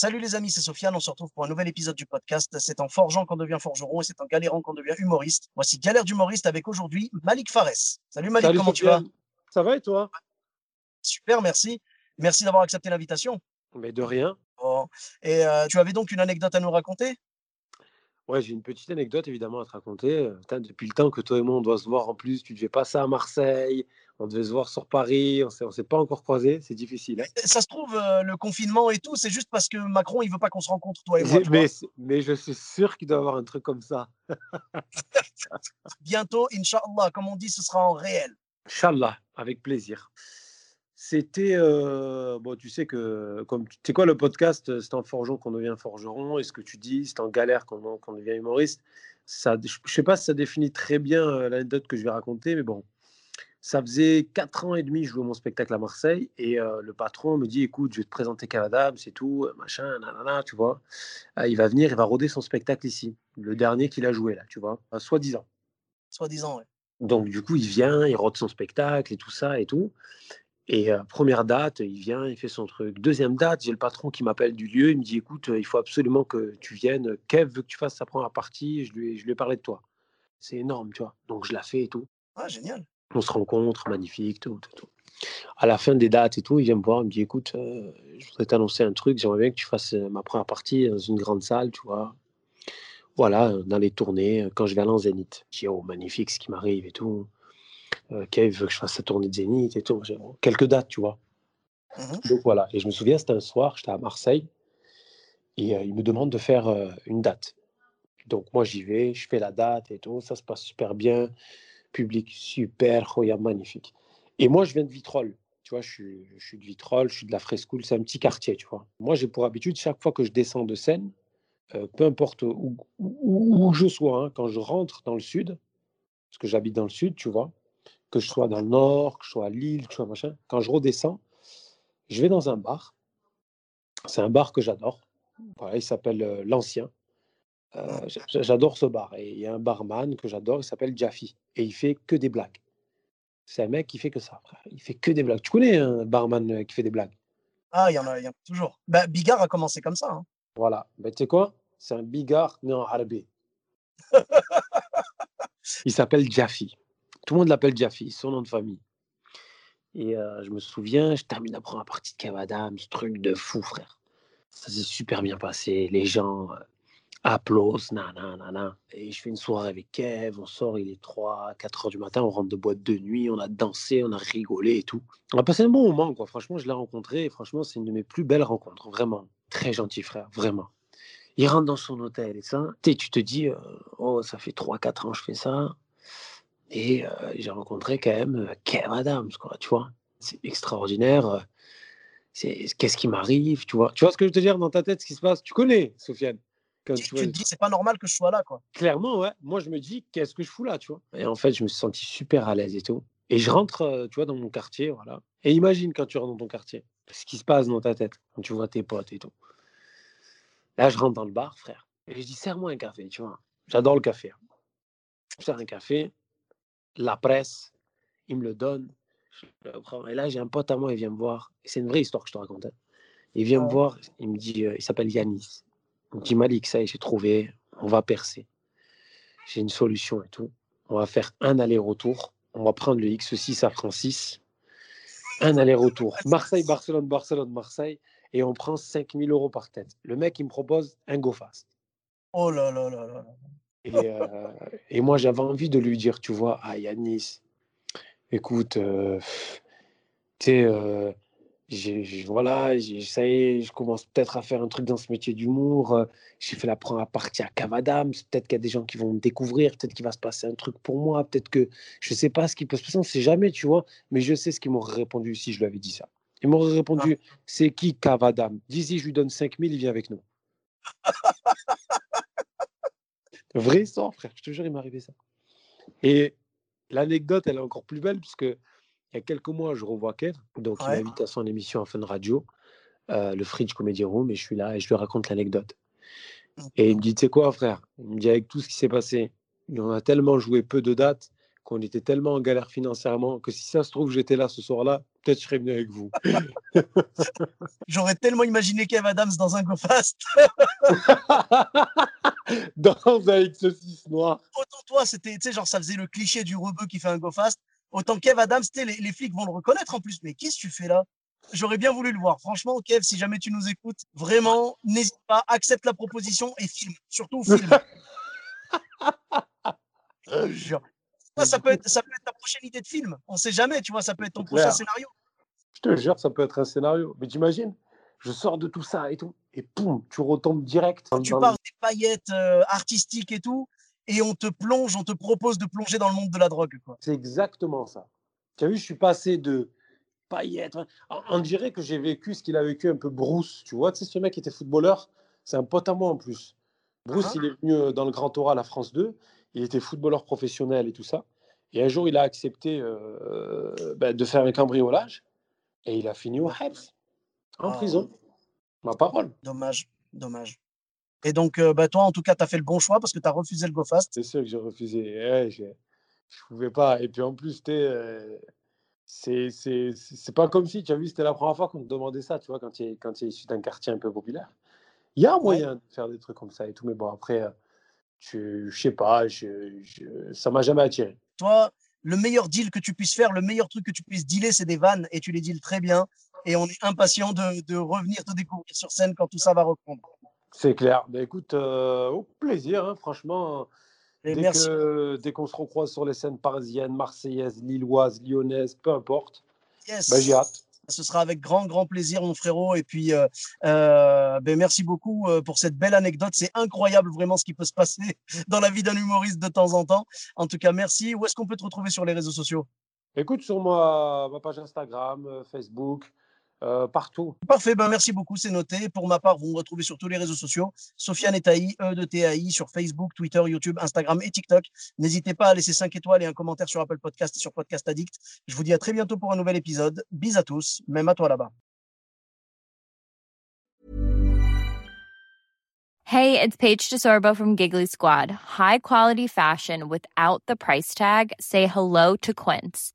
Salut les amis, c'est Sofiane. On se retrouve pour un nouvel épisode du podcast. C'est en forgeant qu'on devient forgeron et c'est en galérant qu'on devient humoriste. Voici Galère d'humoriste avec aujourd'hui Malik Fares. Salut Malik, Salut, comment tu vas? Ça va et toi? Super, merci. Merci d'avoir accepté l'invitation. Mais de rien. Bon. Et euh, tu avais donc une anecdote à nous raconter? Ouais, j'ai une petite anecdote évidemment à te raconter. Euh, depuis le temps que toi et moi on doit se voir en plus, tu devais passer à Marseille, on devait se voir sur Paris, on on s'est pas encore croisés, c'est difficile. hein. Ça se trouve, euh, le confinement et tout, c'est juste parce que Macron, il veut pas qu'on se rencontre, toi et moi. Mais, je suis sûr qu'il doit avoir un truc comme ça. Bientôt, Inch'Allah, comme on dit, ce sera en réel. Inch'Allah, avec plaisir. C'était, euh, bon, tu sais que, comme tu sais quoi, le podcast, euh, c'est en forgeant qu'on devient forgeron, et ce que tu dis, c'est en galère qu'on devient humoriste. Ça, je ne sais pas si ça définit très bien l'anecdote que je vais raconter, mais bon, ça faisait quatre ans et demi que je jouais mon spectacle à Marseille, et euh, le patron me dit, écoute, je vais te présenter Cavadam, c'est tout, euh, machin, nanana, tu vois. Ah, il va venir, il va roder son spectacle ici, le dernier qu'il a joué là, tu vois, euh, soi-disant. Soi-disant, ouais. Donc, du coup, il vient, il rôde son spectacle et tout ça et tout. Et euh, première date, il vient, il fait son truc. Deuxième date, j'ai le patron qui m'appelle du lieu. Il me dit Écoute, il faut absolument que tu viennes. Kev veut que tu fasses sa première partie. Je lui, ai- je lui ai parlé de toi. C'est énorme, tu vois. Donc, je la fais et tout. Ah, génial. On se rencontre, magnifique, tout, tout, tout. À la fin des dates et tout, il vient me voir, il me dit Écoute, euh, je voudrais t'annoncer un truc. J'aimerais bien que tu fasses euh, ma première partie dans une grande salle, tu vois. Voilà, euh, dans les tournées, quand je vais aller en Zénith. Je dis Oh, magnifique ce qui m'arrive et tout. Euh, Kev veut que je fasse sa tournée de Zénith et tout. Quelques dates, tu vois. Mhm. Donc voilà. Et je me souviens, c'était un soir, j'étais à Marseille et euh, il me demande de faire une date. Donc moi, j'y vais, je fais la date et tout. Ça se passe super bien. Public super, magnifique. Et moi, je viens de Vitrolles. Tu vois, je suis, je suis de Vitrolles, je suis de la Frescoul, c'est un petit quartier, tu vois. Moi, j'ai pour habitude, chaque fois que je descends de scène, euh, peu importe où, où- je sois, hein, quand je rentre dans le sud, parce que j'habite dans le sud, tu vois, que je sois dans le nord, que je sois à Lille, je sois machin, quand je redescends, je vais dans un bar. C'est un bar que j'adore. Il s'appelle euh, L'Ancien. Euh, j'adore ce bar. Et il y a un barman que j'adore, il s'appelle Jaffi. Et il fait que des blagues. C'est un mec qui fait que ça, frère. Il fait que des blagues. Tu connais un barman euh, qui fait des blagues? Ah, il y en a, y en a toujours. Bah, Bigard a commencé comme ça. hein. Voilà. Ben, tu sais quoi? C'est un bigard né en Harbi. il s'appelle Jaffi. Tout le monde l'appelle Jaffi, son nom de famille. Et euh, je me souviens, je termine la première partie de Cavadam, ce truc de fou, frère. Ça s'est super bien passé. Les gens applaudissent, nanana, nanana. Et je fais une soirée avec Kev, on sort, il est 3, 4 heures du matin, on rentre de boîte de nuit, on a dansé, on a rigolé et tout. On a passé un bon moment, quoi. Franchement, je l'ai rencontré et franchement, c'est une de mes plus belles rencontres, vraiment. Très gentil, frère, vraiment. Il rentre dans son hôtel et ça. Tu te dis, euh, oh, ça fait 3-4 ans que je fais ça. Et euh, j'ai rencontré quand même euh, Kev Adams, quoi, tu vois. C'est extraordinaire. euh, qu'est-ce qui m'arrive, tu vois. Tu vois ce que je veux te dire dans ta tête, ce qui se passe? Tu connais, Sofiane? Tu, tu te dis, c'est pas normal que je sois là, quoi. clairement, ouais. Moi, je me dis, qu'est-ce que je fous là, tu vois? Et en fait, je me suis senti super à l'aise et tout. Et je rentre, euh, tu vois, dans mon quartier, voilà. Et imagine quand tu rentres dans ton quartier, ce qui se passe dans ta tête, quand tu vois tes potes et tout. Là, je rentre dans le bar, frère. Et je dis, serre-moi un café, tu vois. J'adore le café. hein. Je sers un café, la presse, il me le donne. Je le prends. Et là, j'ai un pote à moi, il vient me voir. C'est une vraie histoire que je te raconte. hein. Il vient me voir, il me dit, euh, il s'appelle Yanis. Il me dit, Malik, ça y est, j'ai trouvé, on va percer. J'ai une solution et tout. On va faire un aller-retour. On va prendre le X6 à Francis. Un aller-retour. Marseille, Barcelone, Barcelone, Marseille. Et on prend 5000 euros par tête. Le mec, il me propose un go fast. Oh là là là là. Et, euh, et moi, j'avais envie de lui dire, tu vois, à Yanis, écoute, euh, tu sais, euh, j'ai- voilà, j'ai- ça y est, je commence peut-être à faire un truc dans ce métier d'humour. euh, J'ai fait la première partie à Cavadam. Peut-être qu'il y a des gens qui vont me découvrir. Peut-être qu'il va se passer un truc pour moi. Peut-être que je sais pas ce qui peut se passer. On sait jamais, tu vois. Mais je sais ce qu'ils m'auraient répondu si je lui avais dit ça. Il m'aurait répondu C'est qui Cavadam? D'ici, je lui donne 5000, il vient avec nous. Vrai sang, frère, je te jure, il m'est arrivé ça. Et l'anecdote, elle est encore plus belle, puisque il y a quelques mois, je revois Kev, donc il m'invite à son émission en fin de radio, euh, le Fridge Comedy Room, et je suis là et je lui raconte l'anecdote. Et il me dit, tu sais quoi, frère? Il me dit, avec tout ce qui s'est passé, on a tellement joué peu de dates qu'on était tellement en galère financièrement que si ça se trouve, j'étais là ce soir-là, peut-être je serais venu avec vous. J'aurais tellement imaginé Kev Adams dans un GoFast. Dans un X6 noir. Autant toi, c'était, tu sais, genre, ça faisait le cliché du rebeu qui fait un GoFast. Autant Kev Adams, les, les flics vont le reconnaître en plus. Mais qu'est-ce que tu fais là? J'aurais bien voulu le voir. Franchement, Kev, si jamais tu nous écoutes, vraiment, n'hésite pas, accepte la proposition et filme. Surtout filme. Jure. Ça, ça peut, être, ça peut être ta prochaine idée de film. On sait jamais, tu vois, ça peut être ton prochain Clair. scénario. Je te jure, ça peut être un scénario. Mais t'imagines Je sors de tout ça et tout, et poum, tu retombes direct. Tu parles des paillettes euh, artistiques et tout, et on te plonge, on te propose de plonger dans le monde de la drogue. C'est exactement ça. Tu as vu, je suis passé de paillettes. On, on dirait que j'ai vécu ce qu'il a vécu un peu Bruce. Tu vois, tu sais, ce mec qui était footballeur, c'est un pote à moi en plus. Bruce, il est venu euh, dans le Grand Oral à France 2. Il était footballeur professionnel et tout ça. Et un jour, il a accepté euh, ben, de faire un cambriolage. Et il a fini au Hebs, en Ah. prison. Ma parole. Dommage, dommage. Et donc, euh, bah, toi, en tout cas, tu as fait le bon choix parce que tu as refusé le GoFast. C'est sûr que j'ai refusé. Ouais, je pouvais pas. Et puis en plus, tu euh, c'est pas comme si, tu as vu, c'était la première fois qu'on te demandait ça, tu vois, quand tu es, quand tu es issu d'un quartier un peu populaire. Il y a un moyen de faire des trucs comme ça et tout, mais bon, après, euh, tu- je sais pas, je, je- ça m'a jamais attiré. Toi, le meilleur deal que tu puisses faire, le meilleur truc que tu puisses dealer, c'est des vannes et tu les deals très bien. Et on est impatient de, de revenir te découvrir sur scène quand tout ça va reprendre. C'est clair. Ben écoute, euh, au plaisir, hein, franchement. Et Dès merci. que- dès qu'on se recroise sur les scènes parisiennes, marseillaises, lilloises, lyonnaises, peu importe, Yes. ben, j'ai hâte. Ce sera avec grand, grand plaisir, mon frérot. Et puis, euh, euh, ben, merci beaucoup pour cette belle anecdote. C'est incroyable, vraiment, ce qui peut se passer dans la vie d'un humoriste de temps en temps. En tout cas, merci. Où est-ce qu'on peut te retrouver sur les réseaux sociaux? Écoute sur moi, ma page Instagram, Facebook, euh, partout. Parfait, ben merci beaucoup, c'est noté. Pour ma part, vous me retrouvez sur tous les réseaux sociaux. Sofiane et Taï, E de TAI, sur Facebook, Twitter, YouTube, Instagram et TikTok. N'hésitez pas à laisser 5 étoiles et un commentaire sur Apple Podcast et sur Podcast Addict. Je vous dis à très bientôt pour un nouvel épisode. Bis à tous, même à toi là-bas. Hey, it's Paige DeSorbo from Giggly Squad. High quality fashion without the price tag. Say hello to Quince.